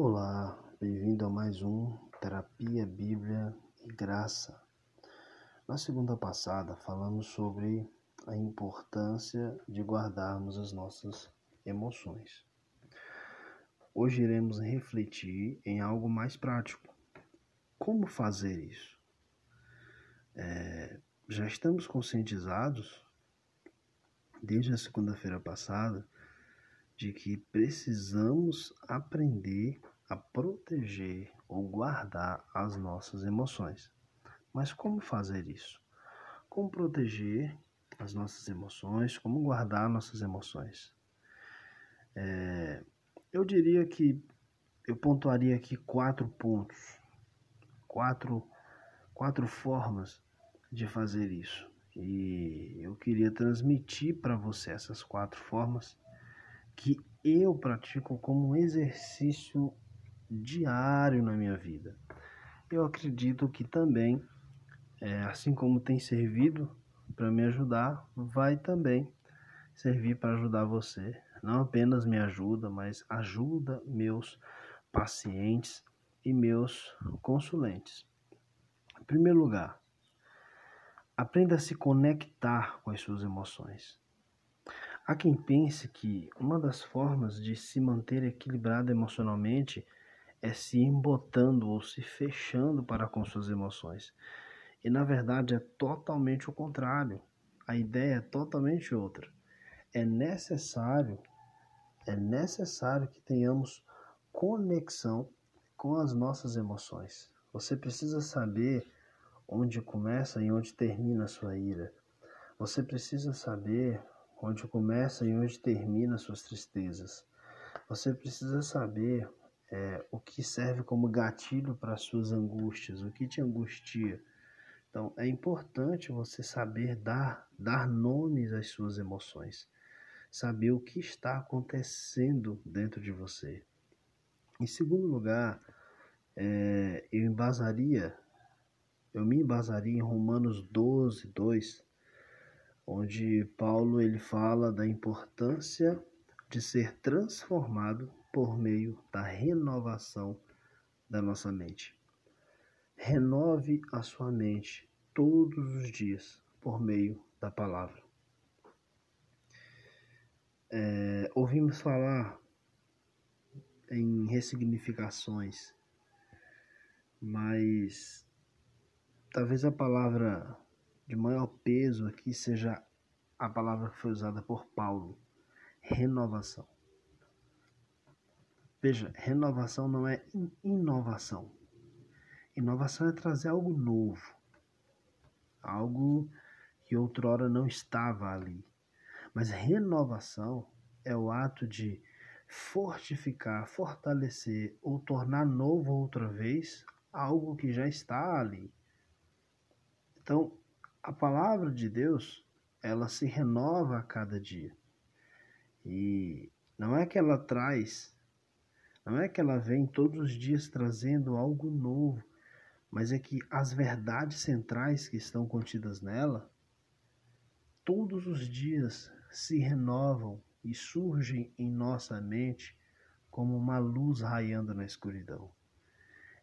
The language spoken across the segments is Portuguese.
Olá, bem-vindo a mais um Terapia, Bíblia e Graça. Na segunda passada, falamos sobre a importância de guardarmos as nossas emoções. Hoje iremos refletir em algo mais prático. Como fazer isso? É, já estamos conscientizados, desde a segunda-feira passada, de que precisamos aprender a proteger ou guardar as nossas emoções. Mas como fazer isso? Como proteger as nossas emoções? Como guardar nossas emoções? É, eu diria que eu pontuaria aqui quatro pontos, quatro, quatro formas de fazer isso. E eu queria transmitir para você essas quatro formas que eu pratico como exercício diário na minha vida. Eu acredito que também, é, assim como tem servido para me ajudar, vai também servir para ajudar você. Não apenas me ajuda, mas ajuda meus pacientes e meus consulentes. Em primeiro lugar, aprenda a se conectar com as suas emoções. Há quem pense que uma das formas de se manter equilibrado emocionalmente é se embotando ou se fechando para com suas emoções. E na verdade é totalmente o contrário. A ideia é totalmente outra. É necessário, é necessário que tenhamos conexão com as nossas emoções. Você precisa saber onde começa e onde termina a sua ira. Você precisa saber onde começa e onde termina suas tristezas. Você precisa saber é, o que serve como gatilho para suas angústias, o que te angustia. Então, é importante você saber dar, dar nomes às suas emoções, saber o que está acontecendo dentro de você. Em segundo lugar, é, eu embasaria, eu me embasaria em Romanos 12, 2, onde Paulo ele fala da importância de ser transformado por meio da renovação da nossa mente. Renove a sua mente todos os dias por meio da palavra. É, ouvimos falar em ressignificações, mas talvez a palavra de maior peso aqui seja a palavra que foi usada por Paulo: renovação. Veja, renovação não é inovação. Inovação é trazer algo novo, algo que outrora não estava ali. Mas renovação é o ato de fortificar, fortalecer ou tornar novo outra vez algo que já está ali. Então, a palavra de Deus, ela se renova a cada dia. E não é que ela traz, não é que ela vem todos os dias trazendo algo novo, mas é que as verdades centrais que estão contidas nela, todos os dias se renovam e surgem em nossa mente como uma luz raiando na escuridão.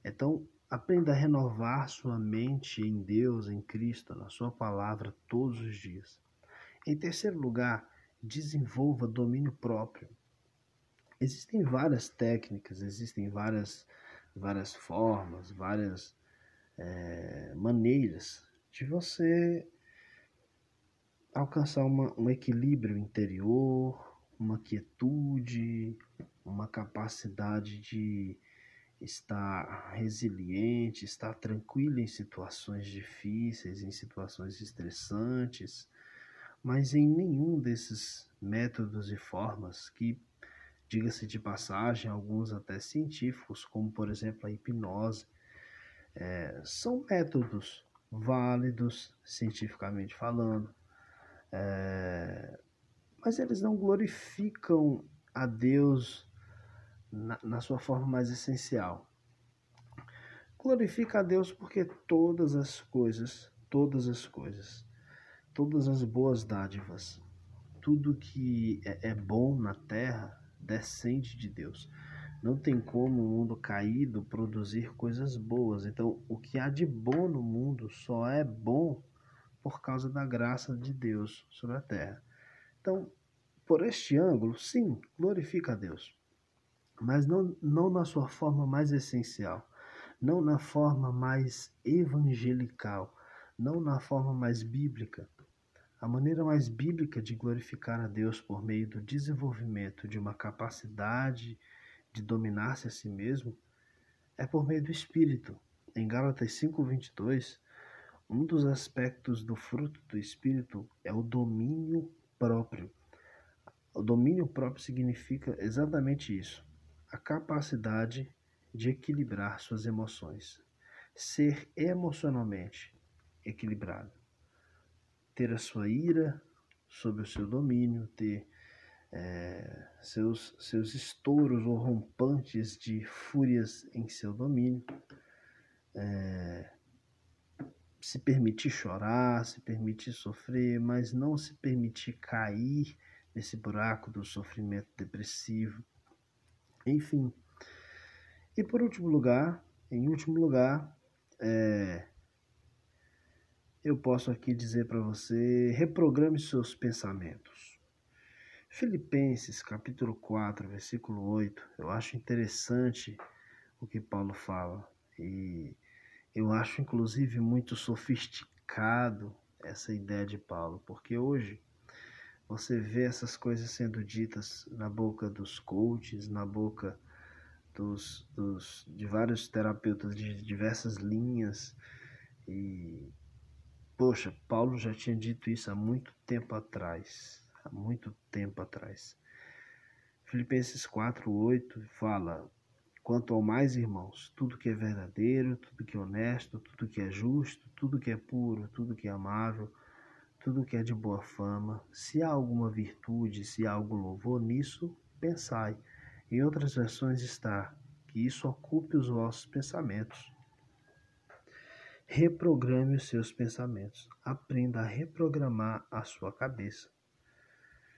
Então, Aprenda a renovar sua mente em Deus, em Cristo, na Sua palavra todos os dias. Em terceiro lugar, desenvolva domínio próprio. Existem várias técnicas, existem várias, várias formas, várias é, maneiras de você alcançar uma, um equilíbrio interior, uma quietude, uma capacidade de estar resiliente, estar tranquilo em situações difíceis, em situações estressantes, mas em nenhum desses métodos e formas que, diga-se de passagem, alguns até científicos, como por exemplo a hipnose, é, são métodos válidos cientificamente falando, é, mas eles não glorificam a Deus na, na sua forma mais essencial. Glorifica a Deus porque todas as coisas, todas as coisas, todas as boas dádivas, tudo que é, é bom na terra descende de Deus. Não tem como o mundo caído produzir coisas boas. Então, o que há de bom no mundo só é bom por causa da graça de Deus sobre a terra. Então, por este ângulo, sim, glorifica a Deus, mas não, não na sua forma mais essencial, não na forma mais evangelical, não na forma mais bíblica. A maneira mais bíblica de glorificar a Deus por meio do desenvolvimento de uma capacidade de dominar-se a si mesmo é por meio do Espírito. Em Gálatas 5:22, um dos aspectos do fruto do Espírito é o domínio próprio. O domínio próprio significa exatamente isso: a capacidade de equilibrar suas emoções, ser emocionalmente equilibrado, ter a sua ira sob o seu domínio, ter é, seus, seus estouros ou rompantes de fúrias em seu domínio, é, se permitir chorar, se permitir sofrer, mas não se permitir cair nesse buraco do sofrimento depressivo. Enfim. E por último lugar, em último lugar, é, eu posso aqui dizer para você, reprograme seus pensamentos. Filipenses capítulo 4, versículo 8, eu acho interessante o que Paulo fala e eu acho inclusive muito sofisticado essa ideia de Paulo, porque hoje você vê essas coisas sendo ditas na boca dos coaches, na boca dos, dos, de vários terapeutas de diversas linhas. E, poxa, Paulo já tinha dito isso há muito tempo atrás. Há muito tempo atrás. Filipenses 4,8 fala: Quanto ao mais, irmãos, tudo que é verdadeiro, tudo que é honesto, tudo que é justo, tudo que é puro, tudo que é amável tudo que é de boa fama, se há alguma virtude, se há algum louvor, nisso pensai. Em outras versões está que isso ocupe os vossos pensamentos. Reprograme os seus pensamentos. Aprenda a reprogramar a sua cabeça.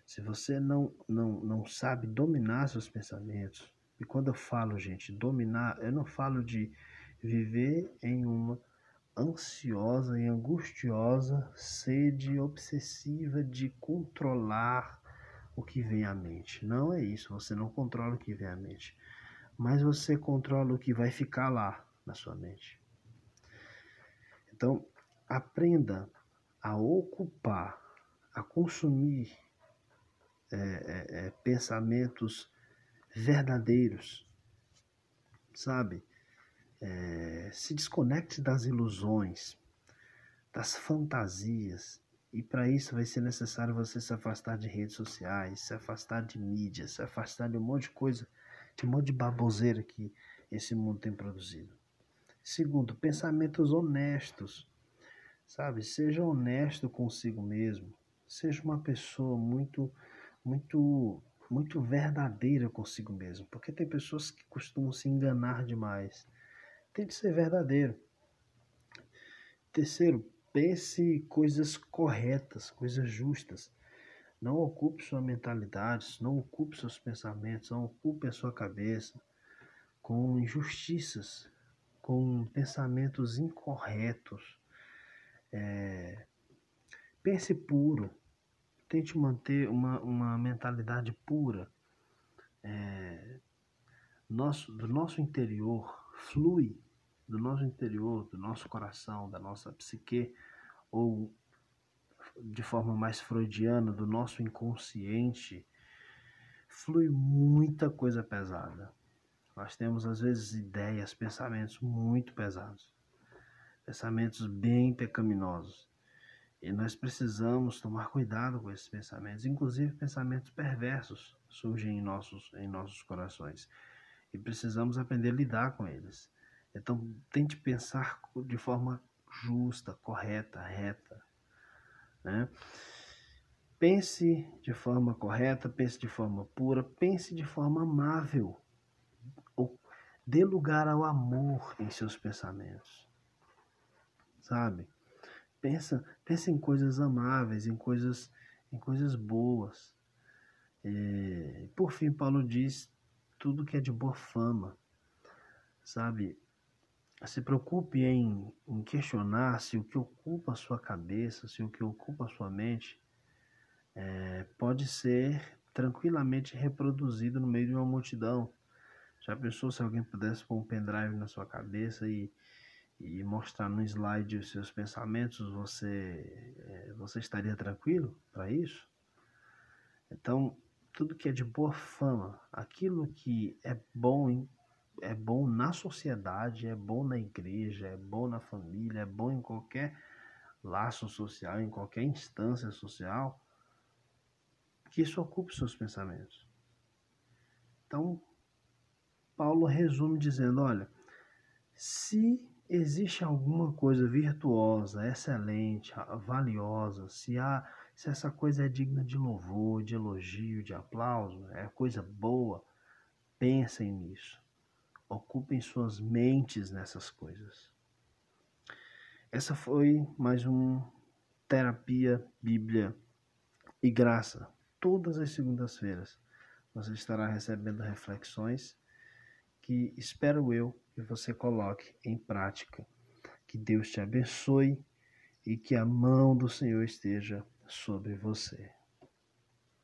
Se você não, não, não sabe dominar seus pensamentos, e quando eu falo, gente, dominar, eu não falo de viver em uma ansiosa e angustiosa sede obsessiva de controlar o que vem à mente. Não é isso, você não controla o que vem à mente, mas você controla o que vai ficar lá na sua mente. Então, aprenda a ocupar, a consumir é, é, é, pensamentos verdadeiros, sabe? É, se desconecte das ilusões, das fantasias. E para isso vai ser necessário você se afastar de redes sociais, se afastar de mídia, se afastar de um monte de coisa, de um monte de baboseira que esse mundo tem produzido. Segundo, pensamentos honestos. Sabe, seja honesto consigo mesmo. Seja uma pessoa muito, muito, muito verdadeira consigo mesmo. Porque tem pessoas que costumam se enganar demais tem de ser verdadeiro. Terceiro, pense coisas corretas, coisas justas. Não ocupe sua mentalidade, não ocupe seus pensamentos, não ocupe a sua cabeça com injustiças, com pensamentos incorretos. É, pense puro, tente manter uma, uma mentalidade pura. É, nosso, do nosso interior flui do nosso interior, do nosso coração, da nossa psique, ou de forma mais freudiana, do nosso inconsciente, flui muita coisa pesada. Nós temos às vezes ideias, pensamentos muito pesados, pensamentos bem pecaminosos. E nós precisamos tomar cuidado com esses pensamentos, inclusive pensamentos perversos surgem em nossos, em nossos corações. E precisamos aprender a lidar com eles. Então, tente pensar de forma justa, correta, reta. Né? Pense de forma correta, pense de forma pura, pense de forma amável. Dê lugar ao amor em seus pensamentos. Sabe? Pensa, pensa em coisas amáveis, em coisas, em coisas boas. E, por fim, Paulo diz tudo que é de boa fama, sabe? Se preocupe em, em questionar se o que ocupa a sua cabeça, se o que ocupa a sua mente é, pode ser tranquilamente reproduzido no meio de uma multidão. Já pensou se alguém pudesse pôr um pendrive na sua cabeça e, e mostrar no slide os seus pensamentos, você, é, você estaria tranquilo para isso? Então, tudo que é de boa fama, aquilo que é bom é bom na sociedade, é bom na igreja, é bom na família, é bom em qualquer laço social, em qualquer instância social, que isso ocupe seus pensamentos. Então, Paulo resume dizendo: olha, se existe alguma coisa virtuosa, excelente, valiosa, se há se essa coisa é digna de louvor, de elogio, de aplauso, é coisa boa, pensem nisso. Ocupem suas mentes nessas coisas. Essa foi mais um Terapia, Bíblia e Graça. Todas as segundas-feiras você estará recebendo reflexões que espero eu que você coloque em prática. Que Deus te abençoe e que a mão do Senhor esteja sobre você.